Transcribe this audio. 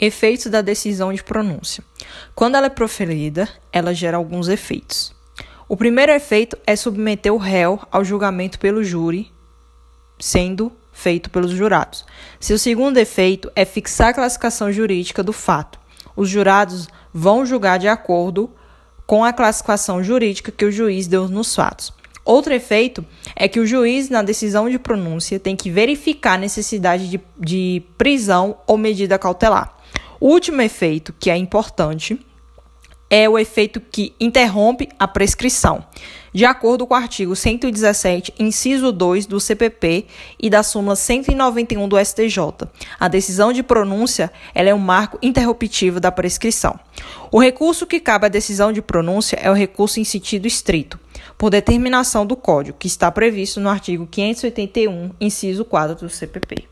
Efeitos da decisão de pronúncia. Quando ela é proferida, ela gera alguns efeitos. O primeiro efeito é submeter o réu ao julgamento pelo júri, sendo feito pelos jurados. Seu segundo efeito é fixar a classificação jurídica do fato. Os jurados vão julgar de acordo com a classificação jurídica que o juiz deu nos fatos. Outro efeito é que o juiz, na decisão de pronúncia, tem que verificar a necessidade de, de prisão ou medida cautelar. O último efeito, que é importante, é o efeito que interrompe a prescrição, de acordo com o artigo 117, inciso 2 do CPP e da súmula 191 do STJ. A decisão de pronúncia é um marco interruptivo da prescrição. O recurso que cabe à decisão de pronúncia é o recurso em sentido estrito, por determinação do Código, que está previsto no artigo 581, inciso 4 do CPP.